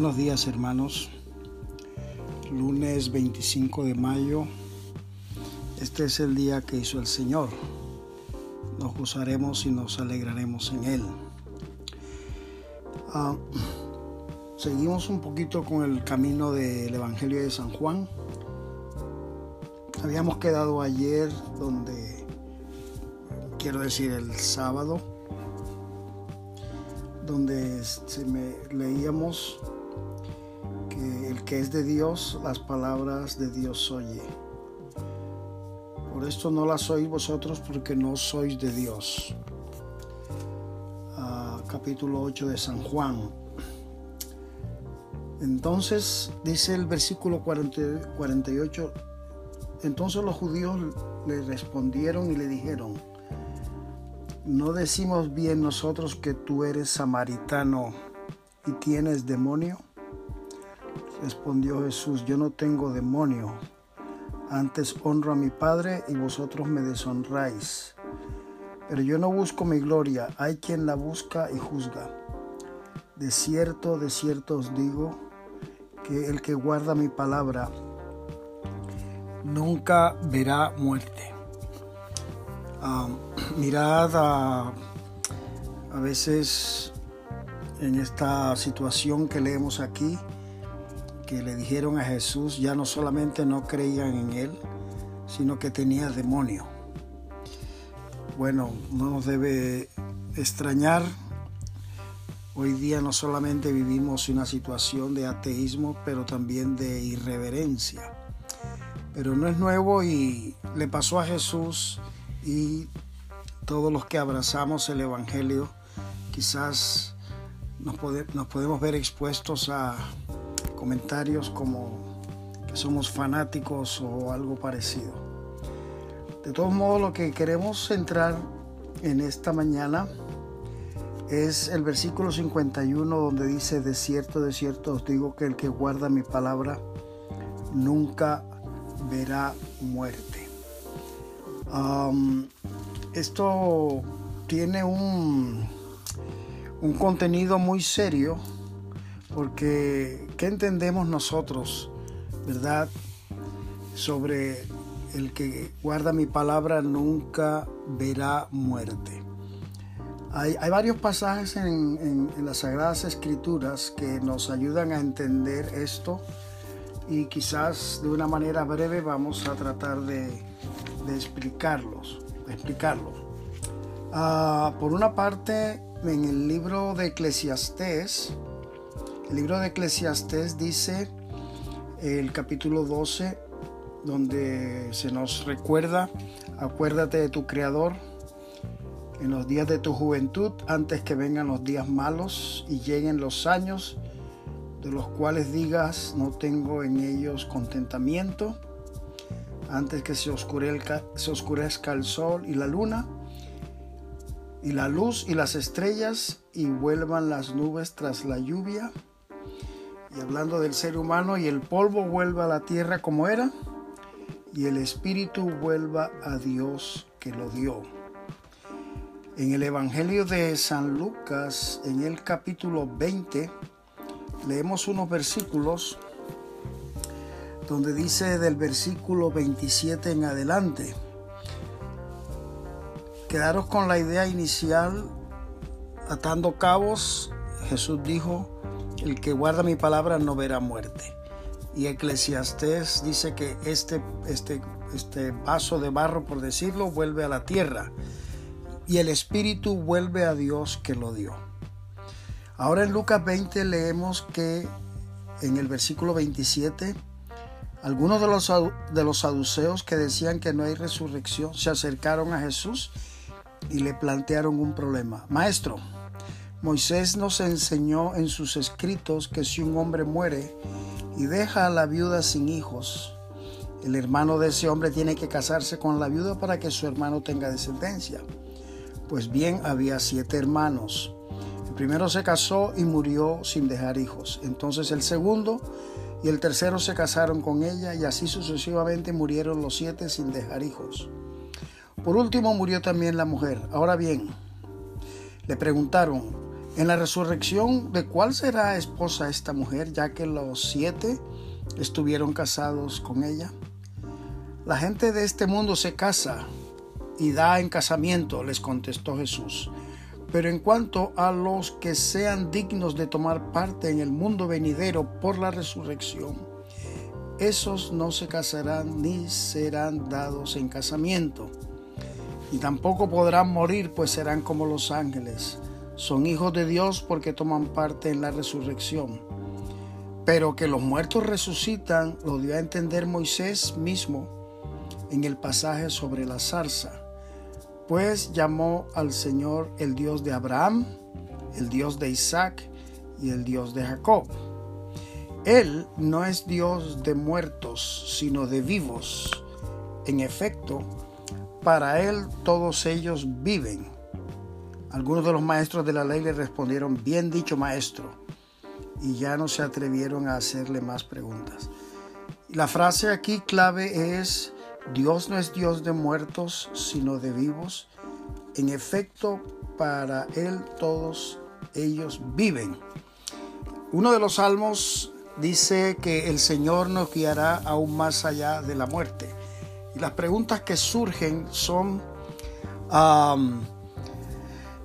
Buenos días hermanos. Lunes 25 de mayo. Este es el día que hizo el Señor. Nos gozaremos y nos alegraremos en Él. Ah, seguimos un poquito con el camino del Evangelio de San Juan. Habíamos quedado ayer donde, quiero decir, el sábado, donde se me, leíamos que es de Dios, las palabras de Dios oye. Por esto no las oís vosotros porque no sois de Dios. Ah, capítulo 8 de San Juan. Entonces dice el versículo 48, entonces los judíos le respondieron y le dijeron, ¿no decimos bien nosotros que tú eres samaritano y tienes demonio? Respondió Jesús, yo no tengo demonio, antes honro a mi Padre y vosotros me deshonráis. Pero yo no busco mi gloria, hay quien la busca y juzga. De cierto, de cierto os digo, que el que guarda mi palabra nunca verá muerte. Mirad a, a veces en esta situación que leemos aquí, que le dijeron a Jesús ya no solamente no creían en él, sino que tenía demonio. Bueno, no nos debe extrañar. Hoy día no solamente vivimos una situación de ateísmo, pero también de irreverencia. Pero no es nuevo y le pasó a Jesús y todos los que abrazamos el Evangelio, quizás nos, nos podemos ver expuestos a comentarios como que somos fanáticos o algo parecido. De todos modos, lo que queremos centrar en esta mañana es el versículo 51 donde dice, de cierto, de cierto os digo que el que guarda mi palabra nunca verá muerte. esto tiene un, un contenido muy serio porque, ¿qué entendemos nosotros, verdad? Sobre el que guarda mi palabra nunca verá muerte. Hay, varios pasajes en, las Sagradas Escrituras que nos ayudan a entender esto y quizás de una manera breve vamos a tratar de, explicarlos, explicarlo. Ah, por una parte, en el libro de Eclesiastés, el libro de Eclesiastés dice, el capítulo 12, donde se nos recuerda, acuérdate de tu Creador en los días de tu juventud, antes que vengan los días malos y lleguen los años de los cuales digas, no tengo en ellos contentamiento, antes que se oscurezca, se oscurezca el sol y la luna, y la luz y las estrellas, y vuelvan las nubes tras la lluvia, y hablando del ser humano, y el polvo vuelva a la tierra como era, y el espíritu vuelva a Dios que lo dio. En el Evangelio de San Lucas, en el capítulo 20, leemos unos versículos donde dice del versículo 27 en adelante, quedaros con la idea inicial, atando cabos, Jesús dijo, el que guarda mi palabra no verá muerte. Y Eclesiastés dice que este, este, este vaso de barro, por decirlo, vuelve a la tierra y el espíritu vuelve a Dios que lo dio. Ahora en Lucas 20 leemos que en el versículo 27, algunos de los, de los saduceos que decían que no hay resurrección se acercaron a Jesús y le plantearon un problema. Maestro, Moisés nos enseñó en sus escritos que si un hombre muere y deja a la viuda sin hijos, el hermano de ese hombre tiene que casarse con la viuda para que su hermano tenga descendencia. Pues bien, había siete hermanos. El primero se casó y murió sin dejar hijos. Entonces el segundo y el tercero se casaron con ella y así sucesivamente murieron los siete sin dejar hijos. Por último murió también la mujer. Ahora bien, le preguntaron, En la resurrección, ¿de cuál será esposa esta mujer, ya que los siete estuvieron casados con ella? La gente de este mundo se casa y da en casamiento, les contestó Jesús. Pero en cuanto a los que sean dignos de tomar parte en el mundo venidero por la resurrección, esos no se casarán ni serán dados en casamiento, y tampoco podrán morir, pues serán como los ángeles. Son hijos de Dios porque toman parte en la resurrección. Pero que los muertos resucitan lo dio a entender Moisés mismo en el pasaje sobre la zarza pues llamó al Señor el Dios de Abraham, el Dios de Isaac y el Dios de Jacob. Él no es Dios de muertos, sino de vivos. En efecto, para Él todos ellos viven. Algunos de los maestros de la ley le respondieron, bien dicho maestro, y ya no se atrevieron a hacerle más preguntas. La frase aquí clave es, Dios no es Dios de muertos, sino de vivos. En efecto, para Él todos ellos viven. Uno de los salmos dice que el Señor nos guiará aún más allá de la muerte. Y las preguntas que surgen son,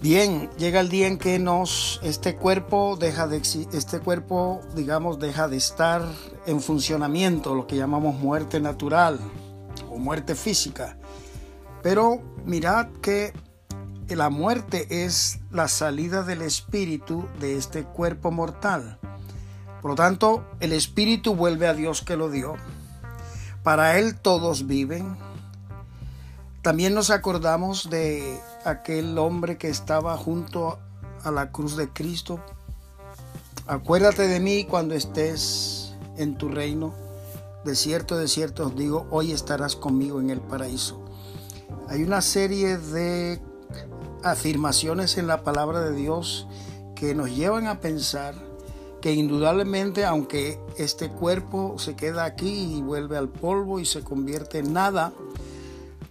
bien, llega el día en que nos, este cuerpo deja de, este cuerpo, digamos, deja de estar en funcionamiento, lo que llamamos muerte natural muerte física. Pero mirad que la muerte es la salida del espíritu de este cuerpo mortal. Por lo tanto, el espíritu vuelve a Dios que lo dio. Para Él todos viven. También nos acordamos de aquel hombre que estaba junto a la cruz de Cristo. Acuérdate de mí cuando estés en tu reino. De cierto, de cierto os digo, hoy estarás conmigo en el paraíso. Hay una serie de afirmaciones en la palabra de Dios que nos llevan a pensar que indudablemente, aunque este cuerpo se queda aquí y vuelve al polvo y se convierte en nada,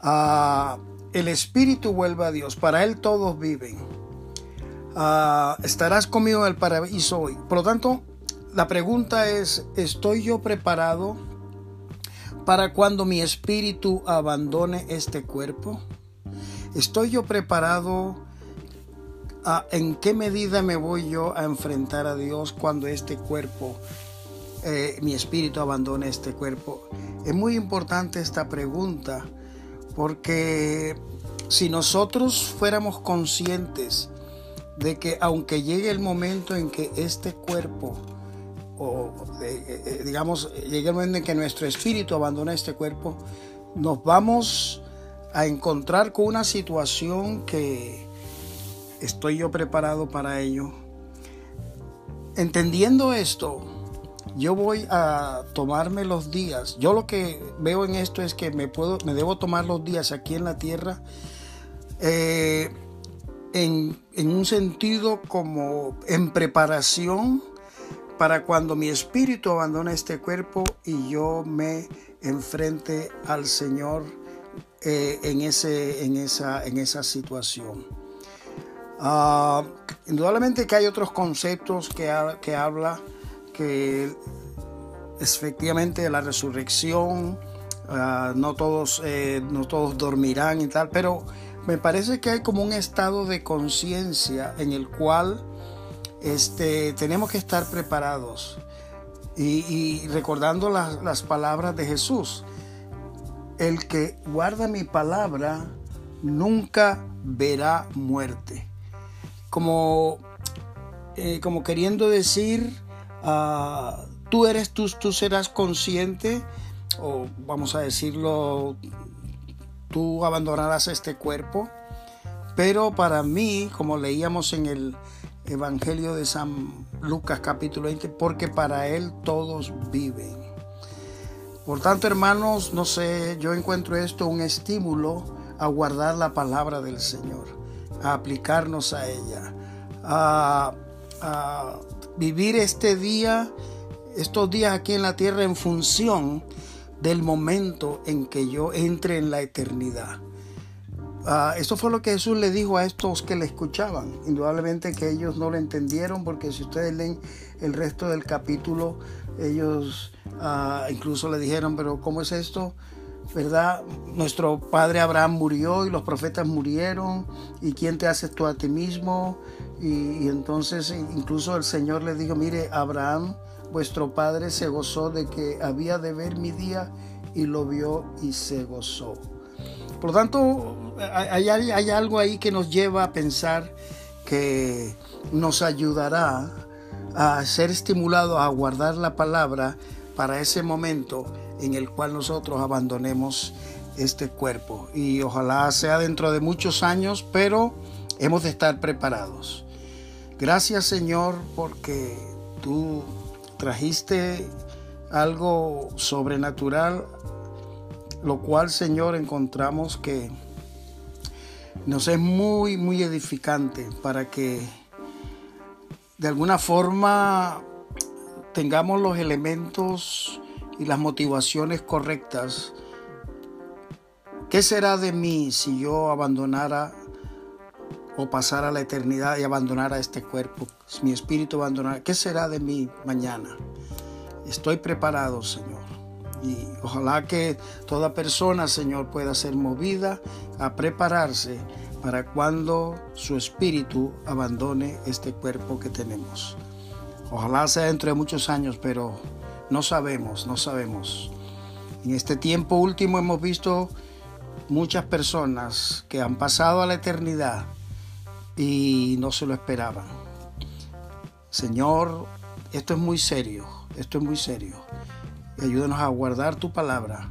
ah, el espíritu vuelve a Dios. Para Él todos viven. Ah, estarás conmigo en el paraíso hoy. Por lo tanto, la pregunta es, ¿estoy yo preparado para cuando mi espíritu abandone este cuerpo? ¿Estoy yo preparado? A, ¿En qué medida me voy yo a enfrentar a Dios cuando este cuerpo, eh, mi espíritu abandone este cuerpo? Es muy importante esta pregunta porque si nosotros fuéramos conscientes de que aunque llegue el momento en que este cuerpo o eh, eh, digamos, llega el momento en que nuestro espíritu abandona este cuerpo, nos vamos a encontrar con una situación que estoy yo preparado para ello. Entendiendo esto, yo voy a tomarme los días. Yo lo que veo en esto es que me puedo, me debo tomar los días aquí en la tierra. Eh, en, un sentido como en preparación para cuando mi espíritu abandone este cuerpo y yo me enfrente al Señor eh, en, ese, en, esa, en esa situación. Ah, indudablemente que hay otros conceptos que habla que efectivamente la resurrección, ah, no, todos, eh, no todos dormirán y tal, pero me parece que hay como un estado de conciencia en el cual este, tenemos que estar preparados y, recordando las, palabras de Jesús. El que guarda mi palabra nunca verá muerte. Como, eh, como queriendo decir, ah, tú eres tú, tú serás consciente, o vamos a decirlo, tú abandonarás este cuerpo. Pero para mí, como leíamos en el, Evangelio de San Lucas capítulo 20, porque para Él todos viven. Por tanto, hermanos, no sé, yo encuentro esto un estímulo a guardar la palabra del Señor, a aplicarnos a ella, a, a vivir este día, estos días aquí en la tierra en función del momento en que yo entre en la eternidad. Ah, esto fue lo que Jesús le dijo a estos que le escuchaban. Indudablemente que ellos no lo entendieron porque si ustedes leen el resto del capítulo, ellos ah, incluso le dijeron, pero ¿cómo es esto? ¿Verdad? Nuestro padre Abraham murió y los profetas murieron. ¿Y quién te hace tú a ti mismo? Y, entonces incluso el Señor le dijo, mire, Abraham, vuestro padre se gozó de que había de ver mi día y lo vio y se gozó. Por lo tanto, hay, hay, algo ahí que nos lleva a pensar que nos ayudará a ser estimulados a guardar la palabra para ese momento en el cual nosotros abandonemos este cuerpo. Y ojalá sea dentro de muchos años, pero hemos de estar preparados. Gracias Señor porque tú trajiste algo sobrenatural lo cual, Señor, encontramos que nos es muy, muy edificante para que de alguna forma tengamos los elementos y las motivaciones correctas. ¿Qué será de mí si yo abandonara o pasara la eternidad y abandonara este cuerpo? Mi espíritu abandonara, ¿qué será de mí mañana? Estoy preparado, Señor. Y ojalá que toda persona, Señor, pueda ser movida a prepararse para cuando su espíritu abandone este cuerpo que tenemos. Ojalá sea dentro de muchos años, pero no sabemos, no sabemos. En este tiempo último hemos visto muchas personas que han pasado a la eternidad y no se lo esperaban. Señor, esto es muy serio, esto es muy serio ayúdanos a guardar tu palabra,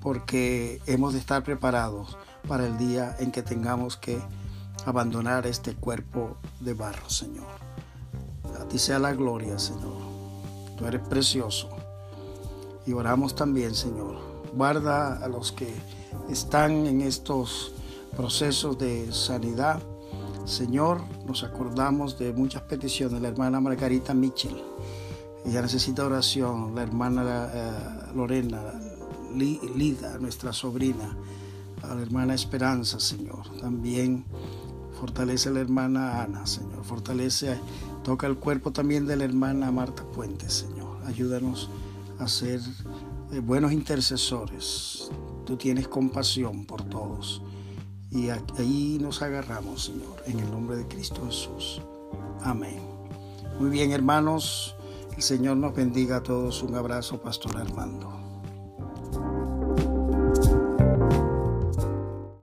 porque hemos de estar preparados para el día en que tengamos que abandonar este cuerpo de barro, Señor. A ti sea la gloria, Señor. Tú eres precioso. Y oramos también, Señor. Guarda a los que están en estos procesos de sanidad. Señor, nos acordamos de muchas peticiones la hermana Margarita Mitchell ella necesita oración, la hermana eh, Lorena, Lida, nuestra sobrina, a la hermana Esperanza, Señor. También fortalece a la hermana Ana, Señor. Fortalece, toca el cuerpo también de la hermana Marta Puentes, Señor. Ayúdanos a ser eh, buenos intercesores. Tú tienes compasión por todos. Y ahí nos agarramos, Señor, en el nombre de Cristo Jesús. Amén. Muy bien, hermanos. El Señor nos bendiga a todos. Un abrazo, Pastor Armando.